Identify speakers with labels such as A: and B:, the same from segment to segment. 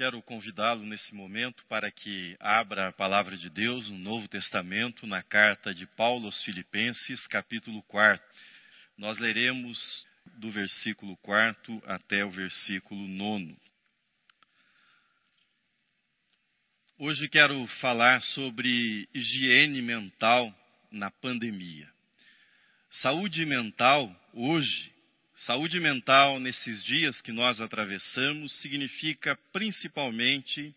A: quero convidá-lo nesse momento para que abra a palavra de Deus no Novo Testamento, na carta de Paulo aos Filipenses, capítulo 4. Nós leremos do versículo 4 até o versículo 9. Hoje quero falar sobre higiene mental na pandemia. Saúde mental hoje Saúde mental nesses dias que nós atravessamos significa principalmente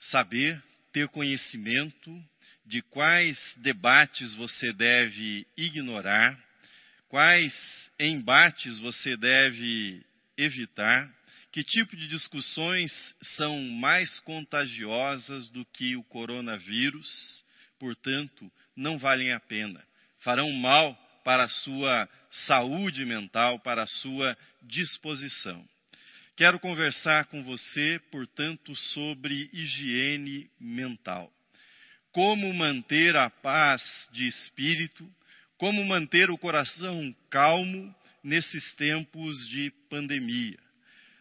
A: saber, ter conhecimento de quais debates você deve ignorar, quais embates você deve evitar, que tipo de discussões são mais contagiosas do que o coronavírus, portanto, não valem a pena, farão mal para a sua saúde mental, para a sua disposição. Quero conversar com você, portanto, sobre higiene mental. Como manter a paz de espírito, como manter o coração calmo nesses tempos de pandemia.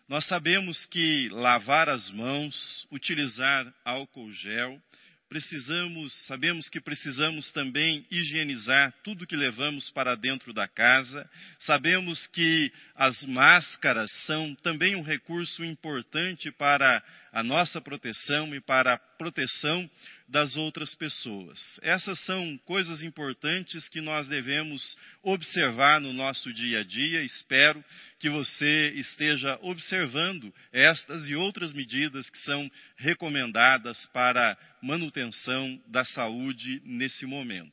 A: Nós sabemos que lavar as mãos, utilizar álcool gel, precisamos, sabemos que precisamos também higienizar tudo que levamos para dentro da casa. Sabemos que as máscaras são também um recurso importante para a nossa proteção e para a proteção das outras pessoas. Essas são coisas importantes que nós devemos observar no nosso dia a dia. Espero que você esteja observando estas e outras medidas que são recomendadas para manutenção da saúde nesse momento.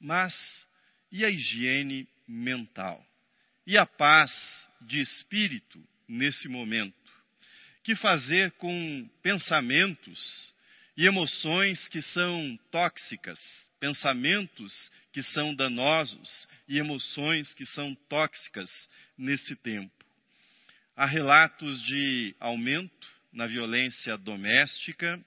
A: Mas e a higiene mental? E a paz de espírito nesse momento? Que fazer com pensamentos e emoções que são tóxicas, pensamentos que são danosos e emoções que são tóxicas nesse tempo. Há relatos de aumento na violência doméstica,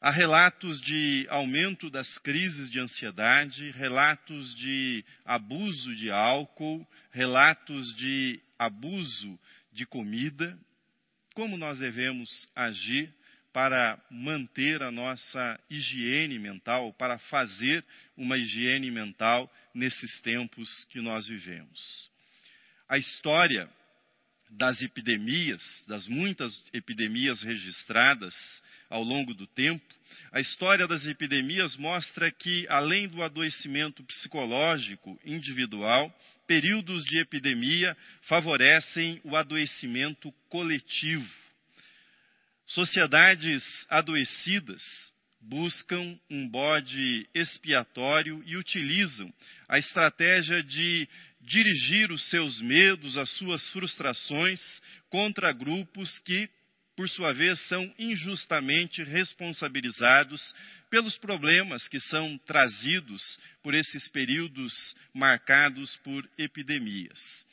A: há relatos de aumento das crises de ansiedade, relatos de abuso de álcool, relatos de abuso de comida. Como nós devemos agir para manter a nossa higiene mental, para fazer uma higiene mental nesses tempos que nós vivemos. A história das epidemias, das muitas epidemias registradas ao longo do tempo, a história das epidemias mostra que, além do adoecimento psicológico individual, períodos de epidemia favorecem o adoecimento coletivo. Sociedades adoecidas buscam um bode expiatório e utilizam a estratégia de dirigir os seus medos, as suas frustrações contra grupos que, por sua vez, são injustamente responsabilizados pelos problemas que são trazidos por esses períodos marcados por epidemias.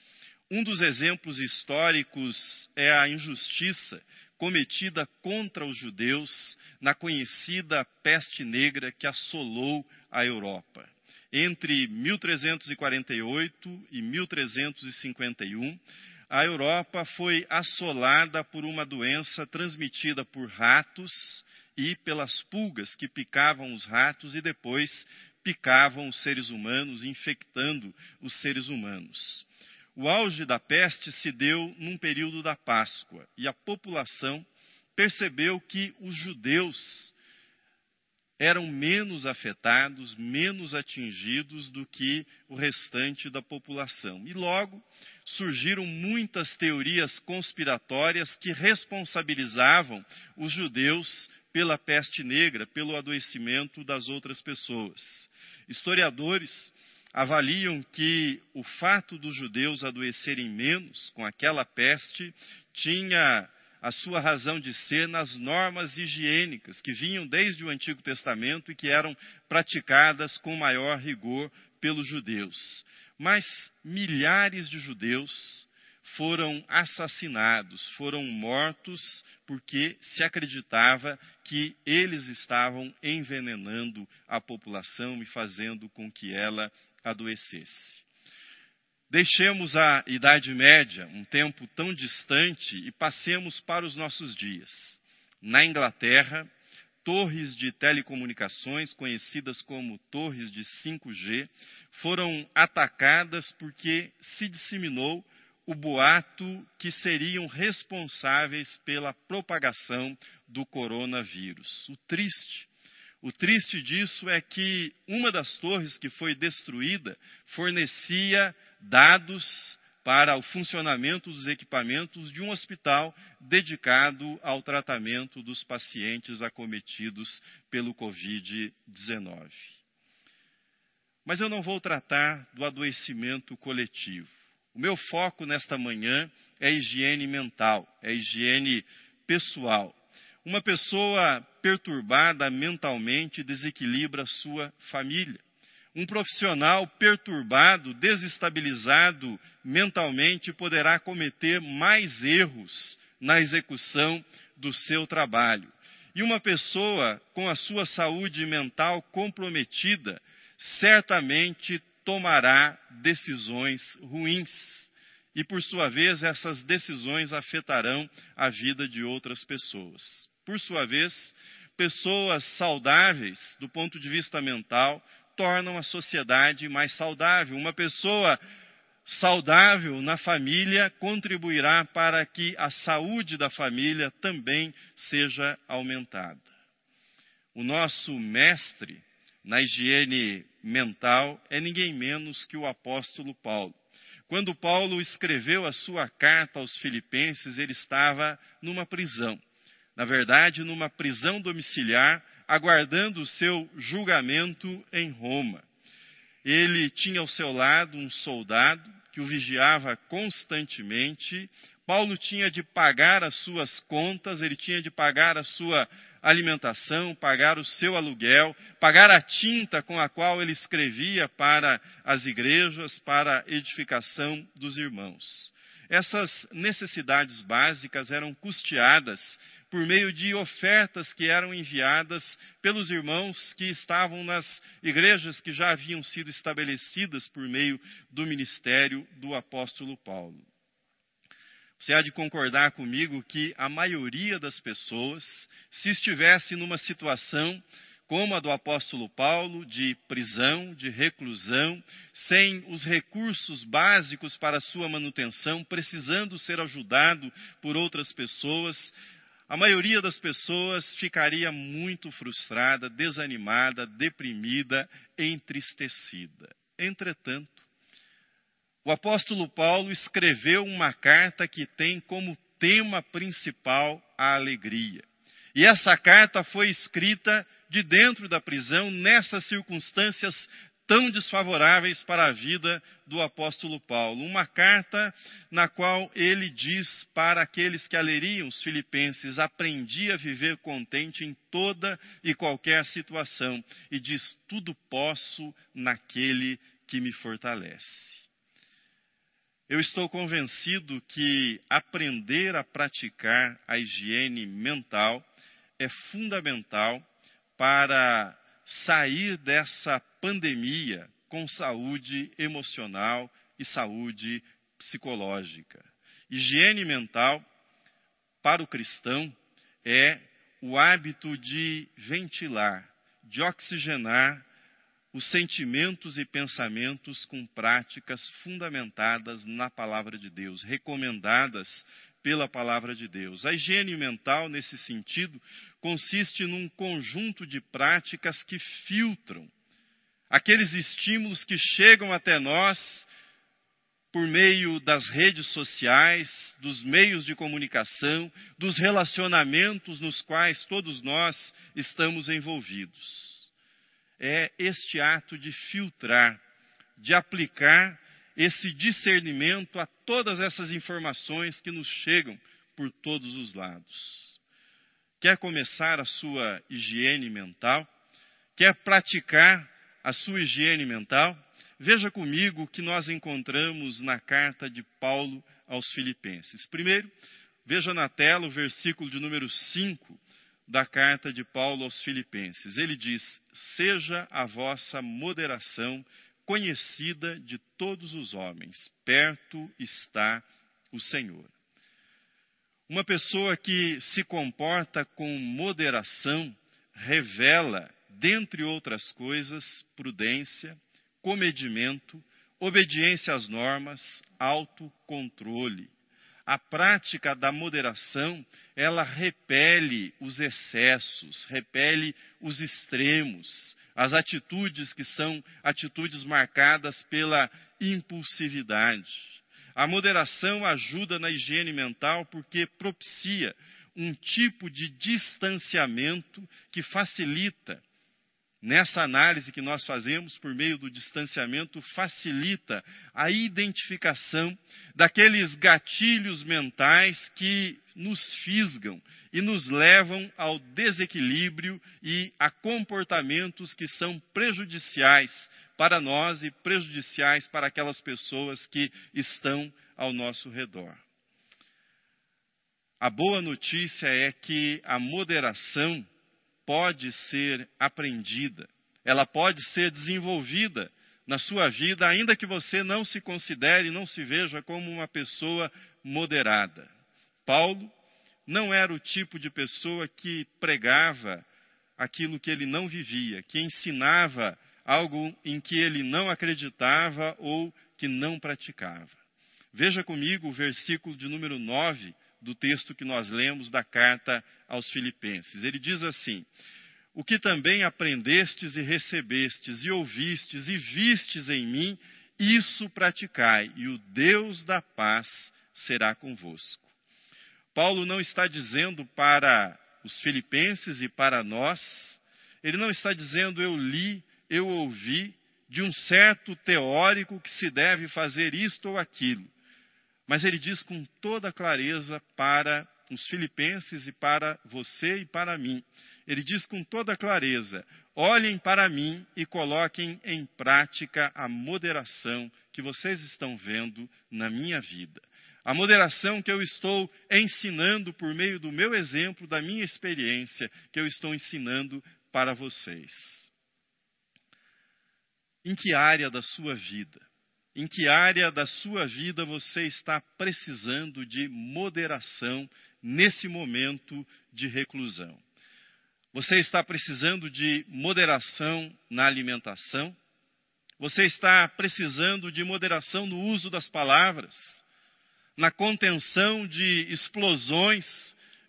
A: Um dos exemplos históricos é a injustiça cometida contra os judeus na conhecida peste negra que assolou a Europa. Entre 1348 e 1351, a Europa foi assolada por uma doença transmitida por ratos e pelas pulgas que picavam os ratos e depois picavam os seres humanos, infectando os seres humanos. O auge da peste se deu num período da Páscoa e a população percebeu que os judeus eram menos afetados, menos atingidos do que o restante da população. E logo surgiram muitas teorias conspiratórias que responsabilizavam os judeus pela peste negra, pelo adoecimento das outras pessoas. Historiadores avaliam que o fato dos judeus adoecerem menos com aquela peste tinha a sua razão de ser nas normas higiênicas que vinham desde o Antigo Testamento e que eram praticadas com maior rigor pelos judeus. Mas milhares de judeus foram assassinados, foram mortos porque se acreditava que eles estavam envenenando a população e fazendo com que ela adoecesse. Deixemos a Idade Média, um tempo tão distante, e passemos para os nossos dias. Na Inglaterra, torres de telecomunicações, conhecidas como torres de 5G, foram atacadas porque se disseminou o boato que seriam responsáveis pela propagação do coronavírus. O triste o triste disso é que uma das torres que foi destruída fornecia dados para o funcionamento dos equipamentos de um hospital dedicado ao tratamento dos pacientes acometidos pelo Covid-19. Mas eu não vou tratar do adoecimento coletivo. O meu foco nesta manhã é higiene mental, é higiene pessoal. Uma pessoa perturbada mentalmente desequilibra sua família. Um profissional perturbado, desestabilizado mentalmente, poderá cometer mais erros na execução do seu trabalho. E uma pessoa com a sua saúde mental comprometida certamente tomará decisões ruins. E, por sua vez, essas decisões afetarão a vida de outras pessoas. Por sua vez, pessoas saudáveis do ponto de vista mental tornam a sociedade mais saudável. Uma pessoa saudável na família contribuirá para que a saúde da família também seja aumentada. O nosso mestre na higiene mental é ninguém menos que o apóstolo Paulo. Quando Paulo escreveu a sua carta aos Filipenses, ele estava numa prisão na verdade, numa prisão domiciliar, aguardando o seu julgamento em Roma. Ele tinha ao seu lado um soldado que o vigiava constantemente. Paulo tinha de pagar as suas contas, ele tinha de pagar a sua alimentação, pagar o seu aluguel, pagar a tinta com a qual ele escrevia para as igrejas, para a edificação dos irmãos. Essas necessidades básicas eram custeadas por meio de ofertas que eram enviadas pelos irmãos que estavam nas igrejas que já haviam sido estabelecidas por meio do ministério do apóstolo Paulo. Você há de concordar comigo que a maioria das pessoas, se estivesse numa situação como a do apóstolo Paulo, de prisão, de reclusão, sem os recursos básicos para sua manutenção, precisando ser ajudado por outras pessoas, a maioria das pessoas ficaria muito frustrada, desanimada, deprimida, entristecida. Entretanto, o apóstolo Paulo escreveu uma carta que tem como tema principal a alegria. E essa carta foi escrita de dentro da prisão, nessas circunstâncias tão desfavoráveis para a vida do apóstolo Paulo. Uma carta na qual ele diz para aqueles que aleriam os filipenses: aprendi a viver contente em toda e qualquer situação, e diz: tudo posso naquele que me fortalece. Eu estou convencido que aprender a praticar a higiene mental é fundamental para sair dessa pandemia com saúde emocional e saúde psicológica. Higiene mental, para o cristão, é o hábito de ventilar, de oxigenar os sentimentos e pensamentos com práticas fundamentadas na palavra de Deus, recomendadas pela palavra de Deus. A higiene mental, nesse sentido, consiste num conjunto de práticas que filtram aqueles estímulos que chegam até nós por meio das redes sociais, dos meios de comunicação, dos relacionamentos nos quais todos nós estamos envolvidos. É este ato de filtrar, de aplicar esse discernimento a todas essas informações que nos chegam por todos os lados. Quer começar a sua higiene mental? Quer praticar a sua higiene mental? Veja comigo o que nós encontramos na carta de Paulo aos Filipenses. Primeiro, veja na tela o versículo de número 5 da carta de Paulo aos Filipenses. Ele diz: Seja a vossa moderação conhecida de todos os homens. Perto está o Senhor. Uma pessoa que se comporta com moderação revela, dentre outras coisas, prudência, comedimento, obediência às normas, autocontrole. A prática da moderação, ela repele os excessos, repele os extremos, as atitudes que são atitudes marcadas pela impulsividade. A moderação ajuda na higiene mental porque propicia um tipo de distanciamento que facilita nessa análise que nós fazemos por meio do distanciamento, facilita a identificação daqueles gatilhos mentais que nos fisgam e nos levam ao desequilíbrio e a comportamentos que são prejudiciais para nós e prejudiciais para aquelas pessoas que estão ao nosso redor. A boa notícia é que a moderação pode ser aprendida, ela pode ser desenvolvida na sua vida, ainda que você não se considere, não se veja como uma pessoa moderada. Paulo não era o tipo de pessoa que pregava aquilo que ele não vivia, que ensinava algo em que ele não acreditava ou que não praticava. Veja comigo o versículo de número 9 do texto que nós lemos da carta aos Filipenses. Ele diz assim: O que também aprendestes e recebestes e ouvistes e vistes em mim, isso praticai, e o Deus da paz será convosco. Paulo não está dizendo para os filipenses e para nós, ele não está dizendo eu li, eu ouvi de um certo teórico que se deve fazer isto ou aquilo. Mas ele diz com toda clareza para os filipenses e para você e para mim. Ele diz com toda clareza: olhem para mim e coloquem em prática a moderação que vocês estão vendo na minha vida. A moderação que eu estou ensinando por meio do meu exemplo, da minha experiência, que eu estou ensinando para vocês. Em que área da sua vida em que área da sua vida você está precisando de moderação nesse momento de reclusão? Você está precisando de moderação na alimentação? Você está precisando de moderação no uso das palavras? Na contenção de explosões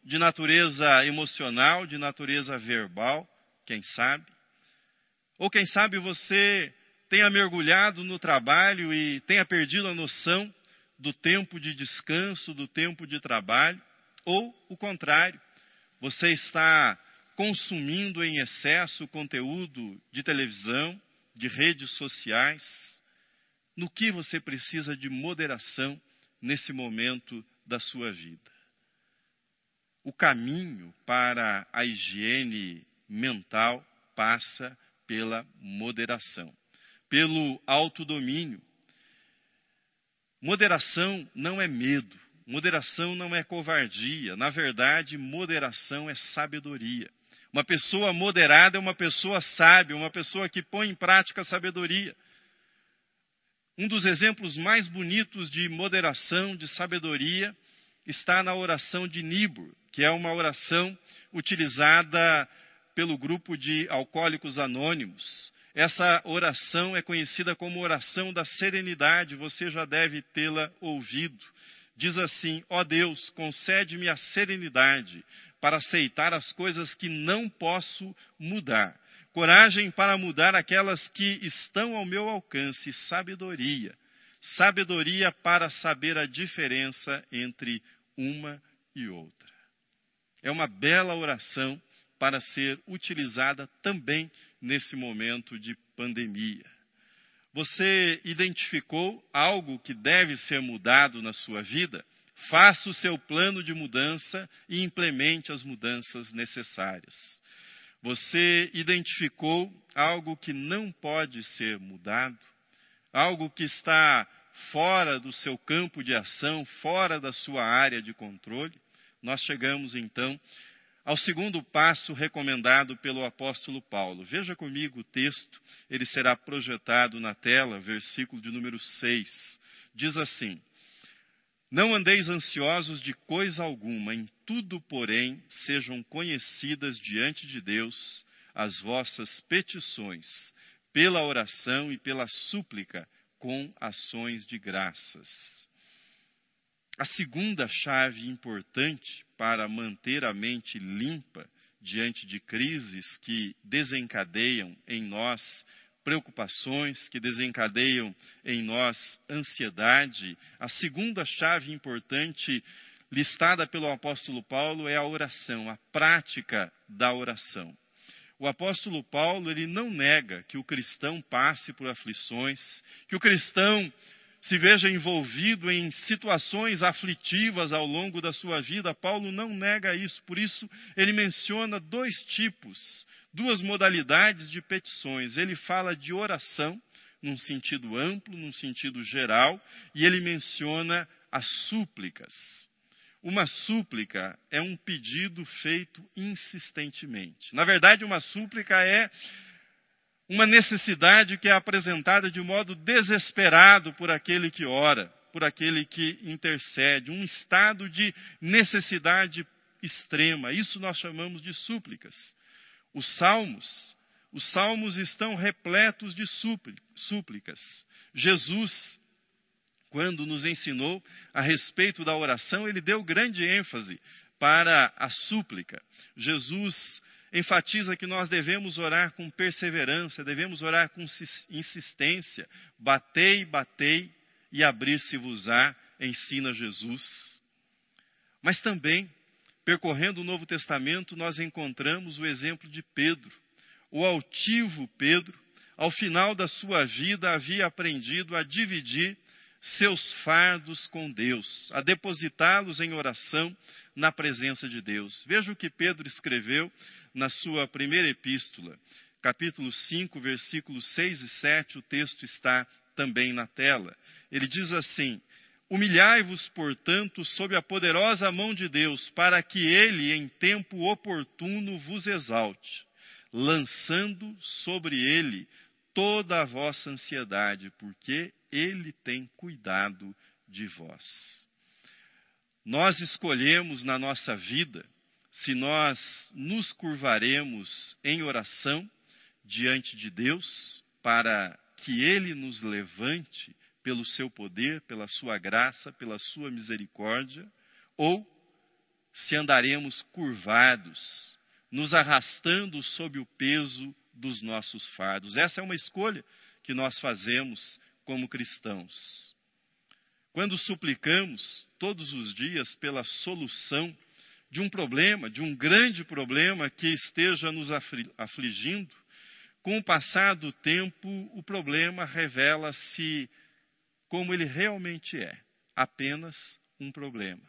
A: de natureza emocional, de natureza verbal? Quem sabe? Ou quem sabe você tenha mergulhado no trabalho e tenha perdido a noção do tempo de descanso, do tempo de trabalho, ou o contrário, você está consumindo em excesso conteúdo de televisão, de redes sociais, no que você precisa de moderação nesse momento da sua vida. O caminho para a higiene mental passa pela moderação pelo autodomínio. Moderação não é medo, moderação não é covardia, na verdade, moderação é sabedoria. Uma pessoa moderada é uma pessoa sábia, uma pessoa que põe em prática a sabedoria. Um dos exemplos mais bonitos de moderação, de sabedoria, está na oração de Nibur, que é uma oração utilizada pelo grupo de alcoólicos anônimos. Essa oração é conhecida como oração da serenidade, você já deve tê-la ouvido. Diz assim: Ó oh Deus, concede-me a serenidade para aceitar as coisas que não posso mudar, coragem para mudar aquelas que estão ao meu alcance, sabedoria. Sabedoria para saber a diferença entre uma e outra. É uma bela oração para ser utilizada também nesse momento de pandemia. Você identificou algo que deve ser mudado na sua vida? Faça o seu plano de mudança e implemente as mudanças necessárias. Você identificou algo que não pode ser mudado? Algo que está fora do seu campo de ação, fora da sua área de controle? Nós chegamos então ao segundo passo recomendado pelo apóstolo Paulo. Veja comigo o texto, ele será projetado na tela, versículo de número 6. Diz assim: Não andeis ansiosos de coisa alguma, em tudo, porém, sejam conhecidas diante de Deus as vossas petições, pela oração e pela súplica, com ações de graças. A segunda chave importante para manter a mente limpa diante de crises que desencadeiam em nós preocupações, que desencadeiam em nós ansiedade, a segunda chave importante listada pelo apóstolo Paulo é a oração, a prática da oração. O apóstolo Paulo, ele não nega que o cristão passe por aflições, que o cristão se veja envolvido em situações aflitivas ao longo da sua vida, Paulo não nega isso. Por isso, ele menciona dois tipos, duas modalidades de petições. Ele fala de oração, num sentido amplo, num sentido geral, e ele menciona as súplicas. Uma súplica é um pedido feito insistentemente. Na verdade, uma súplica é uma necessidade que é apresentada de modo desesperado por aquele que ora, por aquele que intercede, um estado de necessidade extrema. Isso nós chamamos de súplicas. Os salmos, os salmos estão repletos de súplicas. Jesus, quando nos ensinou a respeito da oração, ele deu grande ênfase para a súplica. Jesus enfatiza que nós devemos orar com perseverança, devemos orar com insistência. Batei, batei e abrir-se-vos-á, ensina Jesus. Mas também, percorrendo o Novo Testamento, nós encontramos o exemplo de Pedro. O altivo Pedro, ao final da sua vida, havia aprendido a dividir seus fardos com Deus, a depositá-los em oração na presença de Deus. Veja o que Pedro escreveu na sua primeira epístola, capítulo 5, versículos 6 e 7, o texto está também na tela. Ele diz assim: Humilhai-vos, portanto, sob a poderosa mão de Deus, para que ele, em tempo oportuno, vos exalte, lançando sobre ele toda a vossa ansiedade, porque ele tem cuidado de vós. Nós escolhemos na nossa vida se nós nos curvaremos em oração diante de Deus para que Ele nos levante pelo seu poder, pela sua graça, pela sua misericórdia, ou se andaremos curvados, nos arrastando sob o peso dos nossos fardos. Essa é uma escolha que nós fazemos como cristãos. Quando suplicamos todos os dias pela solução de um problema, de um grande problema que esteja nos afligindo, com o passar do tempo, o problema revela-se como ele realmente é apenas um problema.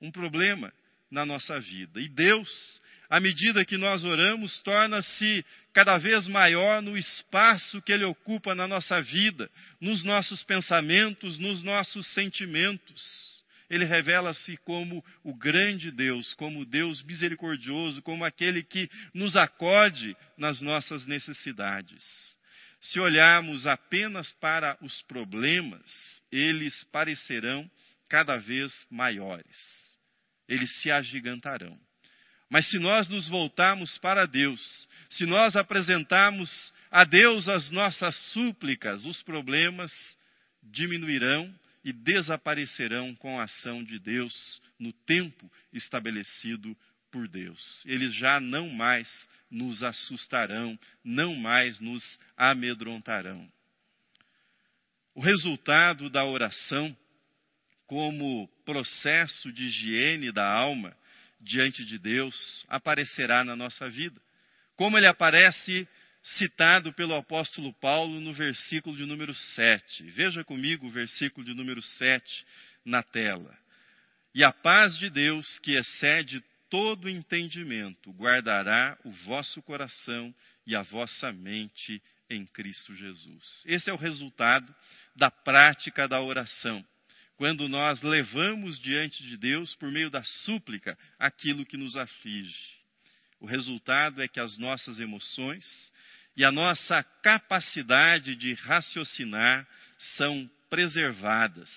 A: Um problema na nossa vida. E Deus, à medida que nós oramos, torna-se cada vez maior no espaço que Ele ocupa na nossa vida, nos nossos pensamentos, nos nossos sentimentos ele revela-se como o grande Deus, como o Deus misericordioso, como aquele que nos acode nas nossas necessidades. Se olharmos apenas para os problemas, eles parecerão cada vez maiores. Eles se agigantarão. Mas se nós nos voltarmos para Deus, se nós apresentarmos a Deus as nossas súplicas, os problemas diminuirão e desaparecerão com a ação de Deus no tempo estabelecido por Deus. Eles já não mais nos assustarão, não mais nos amedrontarão. O resultado da oração, como processo de higiene da alma diante de Deus, aparecerá na nossa vida. Como ele aparece citado pelo apóstolo Paulo no versículo de número 7. Veja comigo o versículo de número 7 na tela. E a paz de Deus, que excede todo entendimento, guardará o vosso coração e a vossa mente em Cristo Jesus. Esse é o resultado da prática da oração. Quando nós levamos diante de Deus, por meio da súplica, aquilo que nos aflige. O resultado é que as nossas emoções e a nossa capacidade de raciocinar são preservadas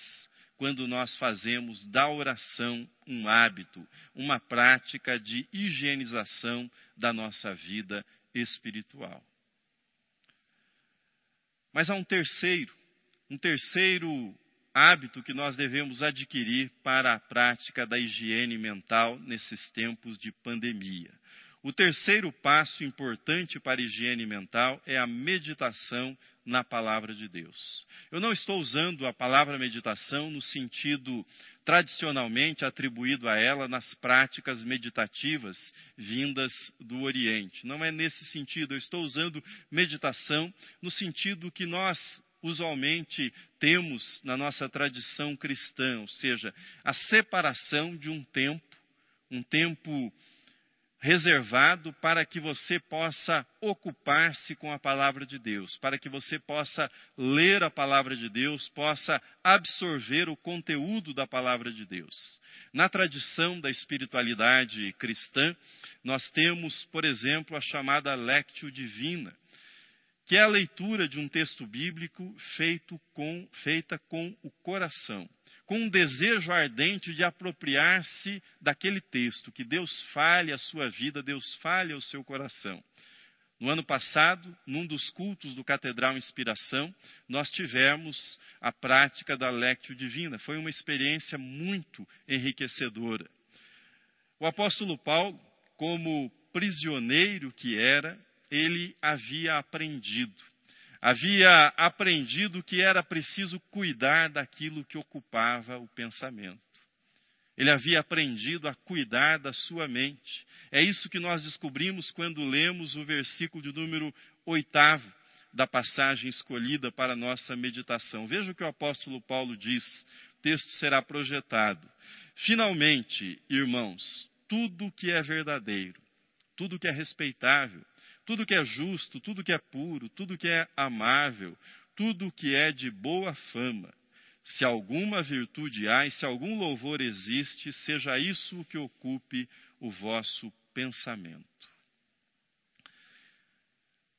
A: quando nós fazemos da oração um hábito, uma prática de higienização da nossa vida espiritual. Mas há um terceiro, um terceiro hábito que nós devemos adquirir para a prática da higiene mental nesses tempos de pandemia. O terceiro passo importante para a higiene mental é a meditação na palavra de Deus. Eu não estou usando a palavra meditação no sentido tradicionalmente atribuído a ela nas práticas meditativas vindas do Oriente. Não é nesse sentido. Eu estou usando meditação no sentido que nós usualmente temos na nossa tradição cristã, ou seja, a separação de um tempo, um tempo reservado para que você possa ocupar-se com a palavra de Deus, para que você possa ler a palavra de Deus, possa absorver o conteúdo da palavra de Deus. Na tradição da espiritualidade cristã, nós temos, por exemplo, a chamada Lectio Divina, que é a leitura de um texto bíblico feito com, feita com o coração com um desejo ardente de apropriar-se daquele texto, que Deus fale a sua vida, Deus fale ao seu coração. No ano passado, num dos cultos do Catedral Inspiração, nós tivemos a prática da Lectio Divina. Foi uma experiência muito enriquecedora. O apóstolo Paulo, como prisioneiro que era, ele havia aprendido havia aprendido que era preciso cuidar daquilo que ocupava o pensamento. Ele havia aprendido a cuidar da sua mente. É isso que nós descobrimos quando lemos o versículo de número oitavo da passagem escolhida para a nossa meditação. Veja o que o apóstolo Paulo diz, o texto será projetado. Finalmente, irmãos, tudo que é verdadeiro, tudo que é respeitável, tudo que é justo, tudo que é puro, tudo que é amável, tudo que é de boa fama. Se alguma virtude há e se algum louvor existe, seja isso o que ocupe o vosso pensamento.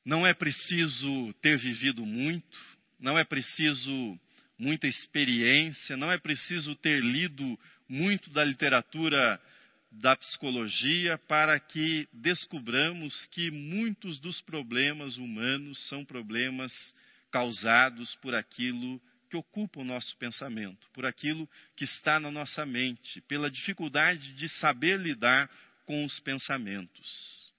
A: Não é preciso ter vivido muito, não é preciso muita experiência, não é preciso ter lido muito da literatura da psicologia para que descubramos que muitos dos problemas humanos são problemas causados por aquilo que ocupa o nosso pensamento, por aquilo que está na nossa mente, pela dificuldade de saber lidar com os pensamentos.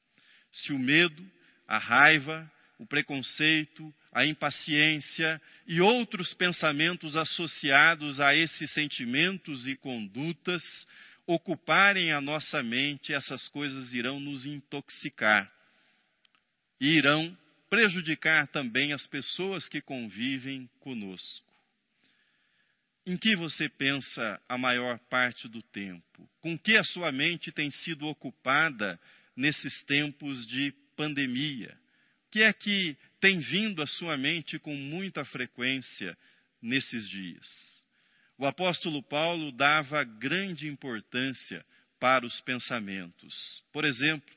A: Se o medo, a raiva, o preconceito, a impaciência e outros pensamentos associados a esses sentimentos e condutas ocuparem a nossa mente, essas coisas irão nos intoxicar e irão prejudicar também as pessoas que convivem conosco. Em que você pensa a maior parte do tempo? Com que a sua mente tem sido ocupada nesses tempos de pandemia? O que é que tem vindo à sua mente com muita frequência nesses dias? O apóstolo Paulo dava grande importância para os pensamentos. Por exemplo,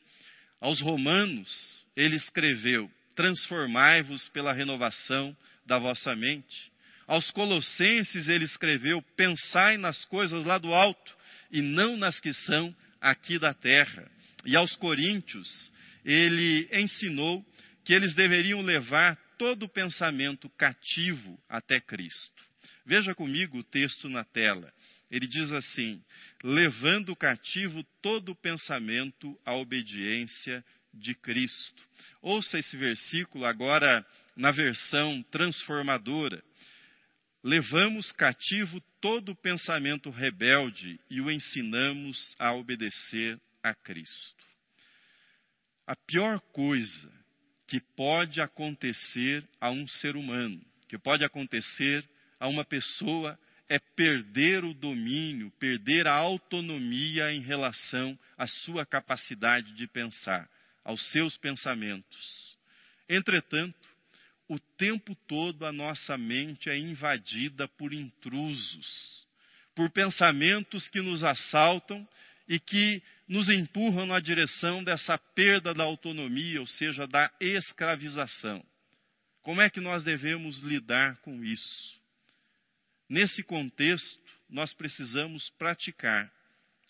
A: aos Romanos, ele escreveu: Transformai-vos pela renovação da vossa mente. Aos Colossenses, ele escreveu: Pensai nas coisas lá do alto e não nas que são aqui da terra. E aos Coríntios, ele ensinou que eles deveriam levar todo o pensamento cativo até Cristo. Veja comigo o texto na tela. Ele diz assim: levando cativo todo pensamento à obediência de Cristo. Ouça esse versículo agora na versão transformadora. Levamos cativo todo pensamento rebelde e o ensinamos a obedecer a Cristo. A pior coisa que pode acontecer a um ser humano, que pode acontecer a uma pessoa é perder o domínio, perder a autonomia em relação à sua capacidade de pensar, aos seus pensamentos. Entretanto, o tempo todo a nossa mente é invadida por intrusos, por pensamentos que nos assaltam e que nos empurram na direção dessa perda da autonomia, ou seja, da escravização. Como é que nós devemos lidar com isso? Nesse contexto, nós precisamos praticar,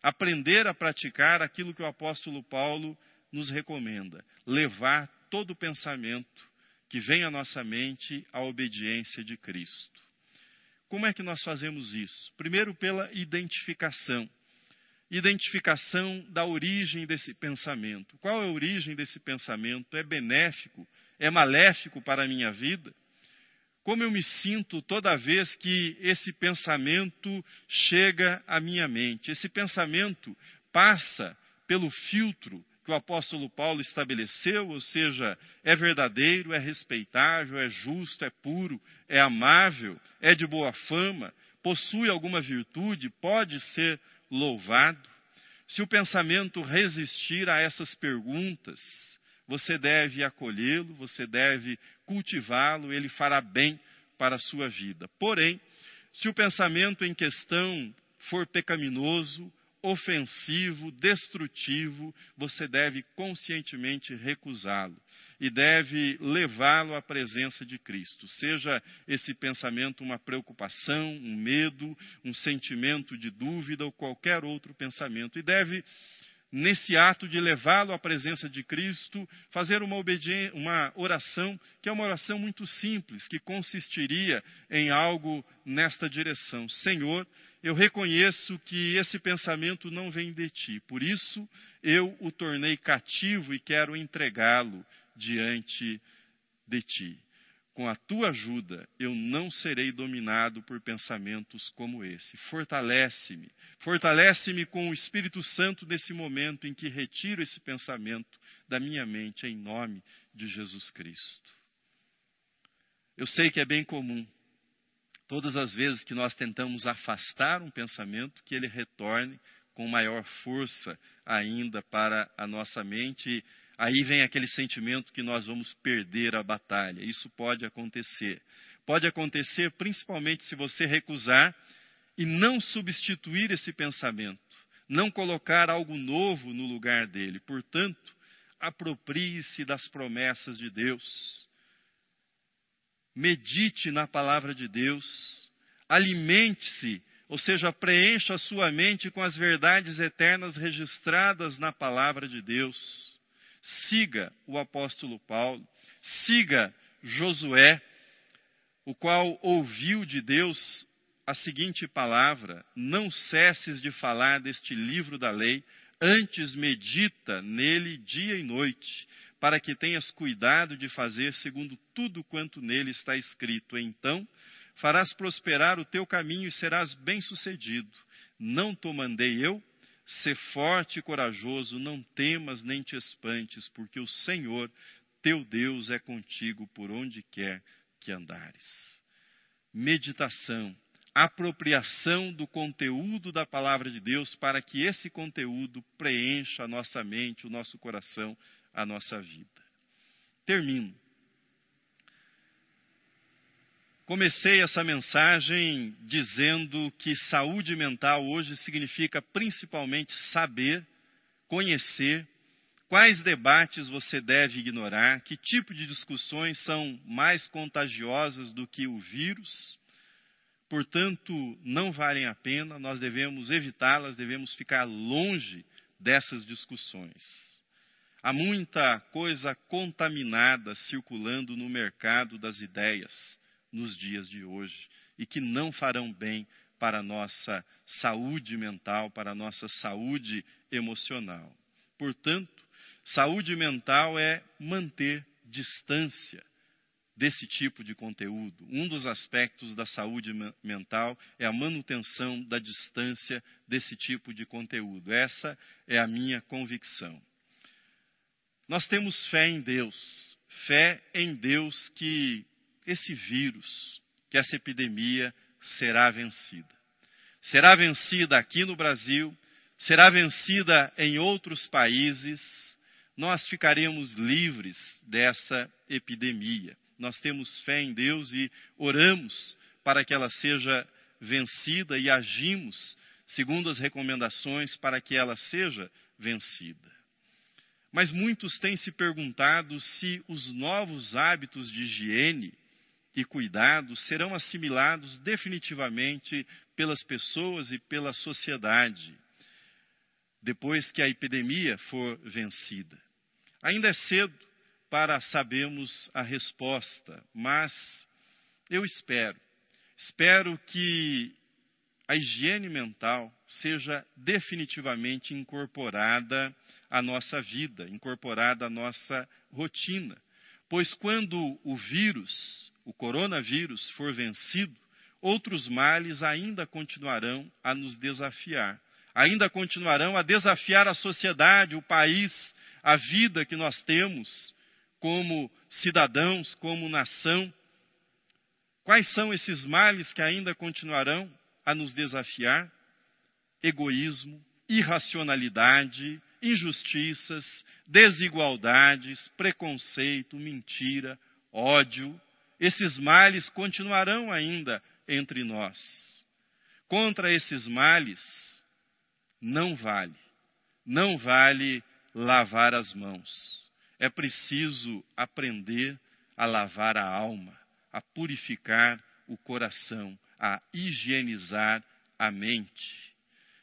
A: aprender a praticar aquilo que o apóstolo Paulo nos recomenda: levar todo pensamento que vem à nossa mente à obediência de Cristo. Como é que nós fazemos isso? Primeiro, pela identificação. Identificação da origem desse pensamento. Qual é a origem desse pensamento? É benéfico? É maléfico para a minha vida? Como eu me sinto toda vez que esse pensamento chega à minha mente? Esse pensamento passa pelo filtro que o apóstolo Paulo estabeleceu, ou seja, é verdadeiro, é respeitável, é justo, é puro, é amável, é de boa fama, possui alguma virtude, pode ser louvado. Se o pensamento resistir a essas perguntas, você deve acolhê-lo, você deve cultivá-lo, ele fará bem para a sua vida. Porém, se o pensamento em questão for pecaminoso, ofensivo, destrutivo, você deve conscientemente recusá-lo e deve levá-lo à presença de Cristo. Seja esse pensamento uma preocupação, um medo, um sentimento de dúvida ou qualquer outro pensamento, e deve nesse ato de levá-lo à presença de Cristo, fazer uma, uma, oração, que é uma oração muito simples, que consistiria em algo nesta direção: Senhor, eu reconheço que esse pensamento não vem de ti, por isso eu o tornei cativo e quero entregá-lo diante de ti. Com a tua ajuda, eu não serei dominado por pensamentos como esse. Fortalece-me, fortalece-me com o Espírito Santo nesse momento em que retiro esse pensamento da minha mente, em nome de Jesus Cristo. Eu sei que é bem comum todas as vezes que nós tentamos afastar um pensamento, que ele retorne com maior força ainda para a nossa mente. Aí vem aquele sentimento que nós vamos perder a batalha. Isso pode acontecer. Pode acontecer principalmente se você recusar e não substituir esse pensamento, não colocar algo novo no lugar dele. Portanto, aproprie-se das promessas de Deus medite na palavra de Deus, alimente-se, ou seja, preencha a sua mente com as verdades eternas registradas na palavra de Deus. Siga o apóstolo Paulo, siga Josué, o qual ouviu de Deus a seguinte palavra: Não cesses de falar deste livro da lei, antes medita nele dia e noite, para que tenhas cuidado de fazer segundo tudo quanto nele está escrito. Então farás prosperar o teu caminho e serás bem-sucedido. Não te mandei eu? Sê forte e corajoso, não temas nem te espantes, porque o Senhor, teu Deus, é contigo por onde quer que andares. Meditação, apropriação do conteúdo da palavra de Deus para que esse conteúdo preencha a nossa mente, o nosso coração a nossa vida. Termino. Comecei essa mensagem dizendo que saúde mental hoje significa principalmente saber, conhecer, quais debates você deve ignorar, que tipo de discussões são mais contagiosas do que o vírus, portanto, não valem a pena, nós devemos evitá-las, devemos ficar longe dessas discussões. Há muita coisa contaminada circulando no mercado das ideias nos dias de hoje e que não farão bem para a nossa saúde mental, para a nossa saúde emocional. Portanto, saúde mental é manter distância desse tipo de conteúdo. Um dos aspectos da saúde mental é a manutenção da distância desse tipo de conteúdo. Essa é a minha convicção. Nós temos fé em Deus, fé em Deus que esse vírus, que essa epidemia será vencida. Será vencida aqui no Brasil, será vencida em outros países, nós ficaremos livres dessa epidemia. Nós temos fé em Deus e oramos para que ela seja vencida e agimos segundo as recomendações, para que ela seja vencida. Mas muitos têm se perguntado se os novos hábitos de higiene e cuidado serão assimilados definitivamente pelas pessoas e pela sociedade depois que a epidemia for vencida. Ainda é cedo para sabermos a resposta, mas eu espero, espero que a higiene mental seja definitivamente incorporada à nossa vida, incorporada à nossa rotina. Pois quando o vírus, o coronavírus, for vencido, outros males ainda continuarão a nos desafiar ainda continuarão a desafiar a sociedade, o país, a vida que nós temos como cidadãos, como nação. Quais são esses males que ainda continuarão a nos desafiar? Egoísmo, irracionalidade, injustiças, desigualdades, preconceito, mentira, ódio. Esses males continuarão ainda entre nós. Contra esses males, não vale. Não vale lavar as mãos. É preciso aprender a lavar a alma, a purificar o coração, a higienizar a mente.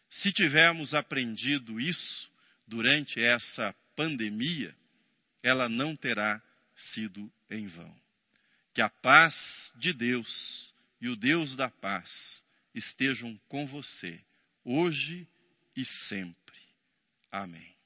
A: Se tivermos aprendido isso durante essa pandemia, ela não terá sido em vão. Que a paz de Deus e o Deus da paz estejam com você, hoje e sempre. Amém.